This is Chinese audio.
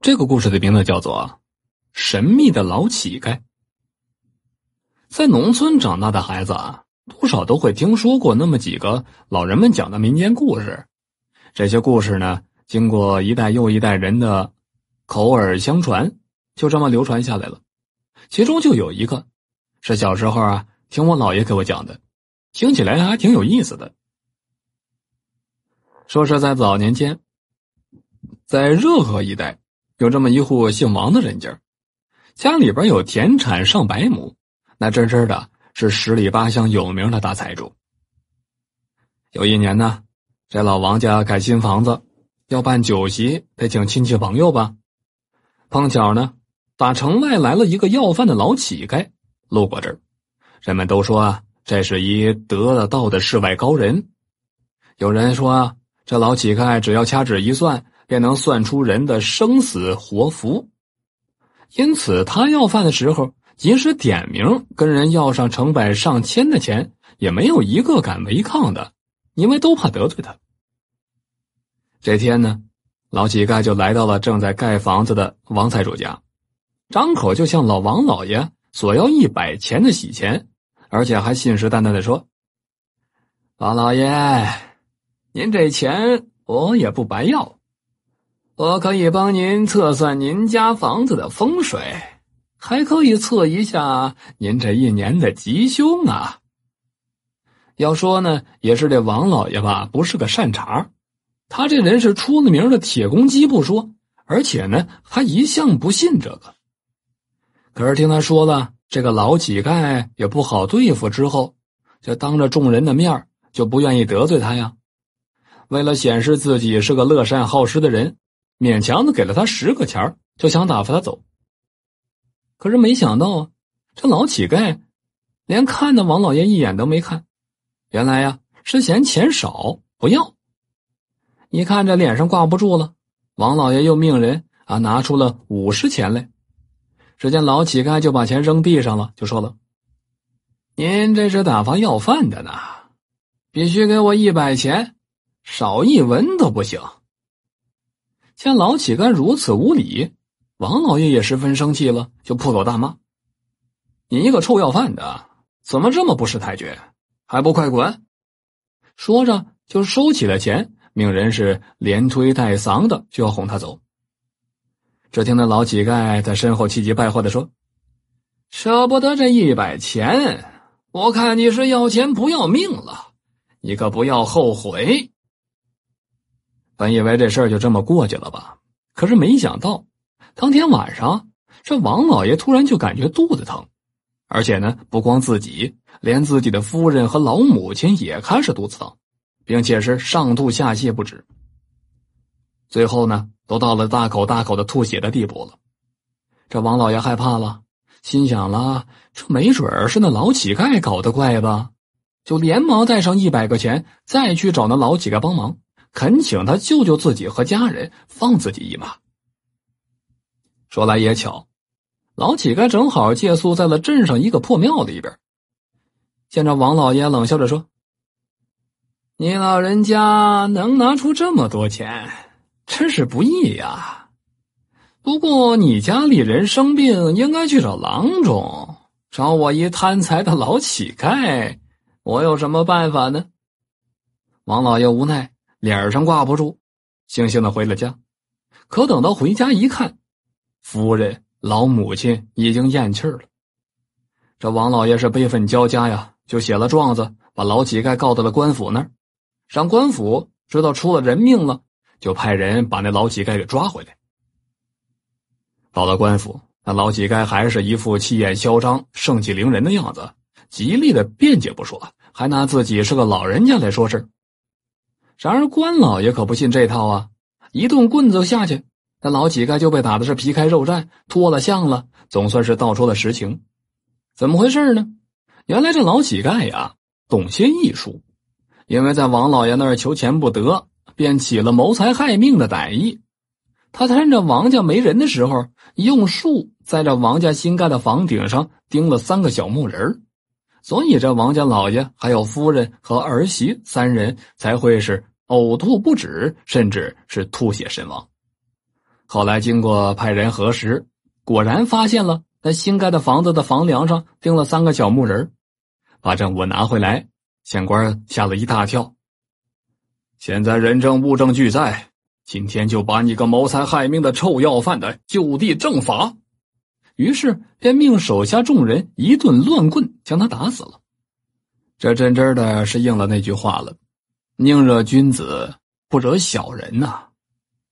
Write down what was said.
这个故事的名字叫做《神秘的老乞丐》。在农村长大的孩子啊，多少都会听说过那么几个老人们讲的民间故事。这些故事呢，经过一代又一代人的口耳相传，就这么流传下来了。其中就有一个，是小时候啊听我姥爷给我讲的，听起来还挺有意思的。说是在早年间，在热河一带。有这么一户姓王的人家，家里边有田产上百亩，那真真的是十里八乡有名的大财主。有一年呢，这老王家盖新房子，要办酒席，得请亲戚朋友吧。碰巧呢，打城外来了一个要饭的老乞丐，路过这儿，人们都说啊，这是一得了道的世外高人。有人说，这老乞丐只要掐指一算。便能算出人的生死活福，因此他要饭的时候，即使点名跟人要上成百上千的钱，也没有一个敢违抗的，因为都怕得罪他。这天呢，老乞丐就来到了正在盖房子的王财主家，张口就向老王老爷索要一百钱的洗钱，而且还信誓旦旦的说：“王老爷，您这钱我也不白要。”我可以帮您测算您家房子的风水，还可以测一下您这一年的吉凶啊。要说呢，也是这王老爷吧，不是个善茬他这人是出了名的铁公鸡不说，而且呢，还一向不信这个。可是听他说了这个老乞丐也不好对付之后，就当着众人的面就不愿意得罪他呀。为了显示自己是个乐善好施的人。勉强的给了他十个钱就想打发他走。可是没想到啊，这老乞丐连看那王老爷一眼都没看。原来呀，是嫌钱少不要。一看这脸上挂不住了，王老爷又命人啊拿出了五十钱来。只见老乞丐就把钱扔地上了，就说了：“您这是打发要饭的呢，必须给我一百钱，少一文都不行。”见老乞丐如此无礼，王老爷也十分生气了，就破口大骂：“你一个臭要饭的，怎么这么不识抬举？还不快滚！”说着就收起了钱，命人是连推带搡的就要哄他走。只听那老乞丐在身后气急败坏的说：“舍不得这一百钱，我看你是要钱不要命了，你可不要后悔。”本以为这事儿就这么过去了吧，可是没想到，当天晚上，这王老爷突然就感觉肚子疼，而且呢，不光自己，连自己的夫人和老母亲也开始肚子疼，并且是上吐下泻不止。最后呢，都到了大口大口的吐血的地步了。这王老爷害怕了，心想了，这没准是那老乞丐搞的怪吧，就连忙带上一百个钱，再去找那老乞丐帮忙。恳请他救救自己和家人，放自己一马。说来也巧，老乞丐正好借宿在了镇上一个破庙里边。见着王老爷，冷笑着说：“你老人家能拿出这么多钱，真是不易呀。不过你家里人生病，应该去找郎中，找我一贪财的老乞丐，我有什么办法呢？”王老爷无奈。脸上挂不住，悻悻的回了家。可等到回家一看，夫人、老母亲已经咽气了。这王老爷是悲愤交加呀，就写了状子，把老乞丐告到了官府那儿。上官府知道出了人命了，就派人把那老乞丐给抓回来。到了官府，那老乞丐还是一副气焰嚣张、盛气凌人的样子，极力的辩解不说，还拿自己是个老人家来说事然而关老爷可不信这套啊！一顿棍子下去，那老乞丐就被打的是皮开肉绽，脱了相了，总算是道出了实情。怎么回事呢？原来这老乞丐呀，懂些艺术，因为在王老爷那儿求钱不得，便起了谋财害命的歹意。他趁着王家没人的时候，用树在这王家新盖的房顶上钉了三个小木人所以这王家老爷还有夫人和儿媳三人才会是。呕吐不止，甚至是吐血身亡。后来经过派人核实，果然发现了在新盖的房子的房梁上钉了三个小木人把证物拿回来，县官吓了一大跳。现在人证物证俱在，今天就把你个谋财害命的臭要饭的就地正法。于是便命手下众人一顿乱棍将他打死了。这真真的是应了那句话了：宁惹君子，不惹小人呐。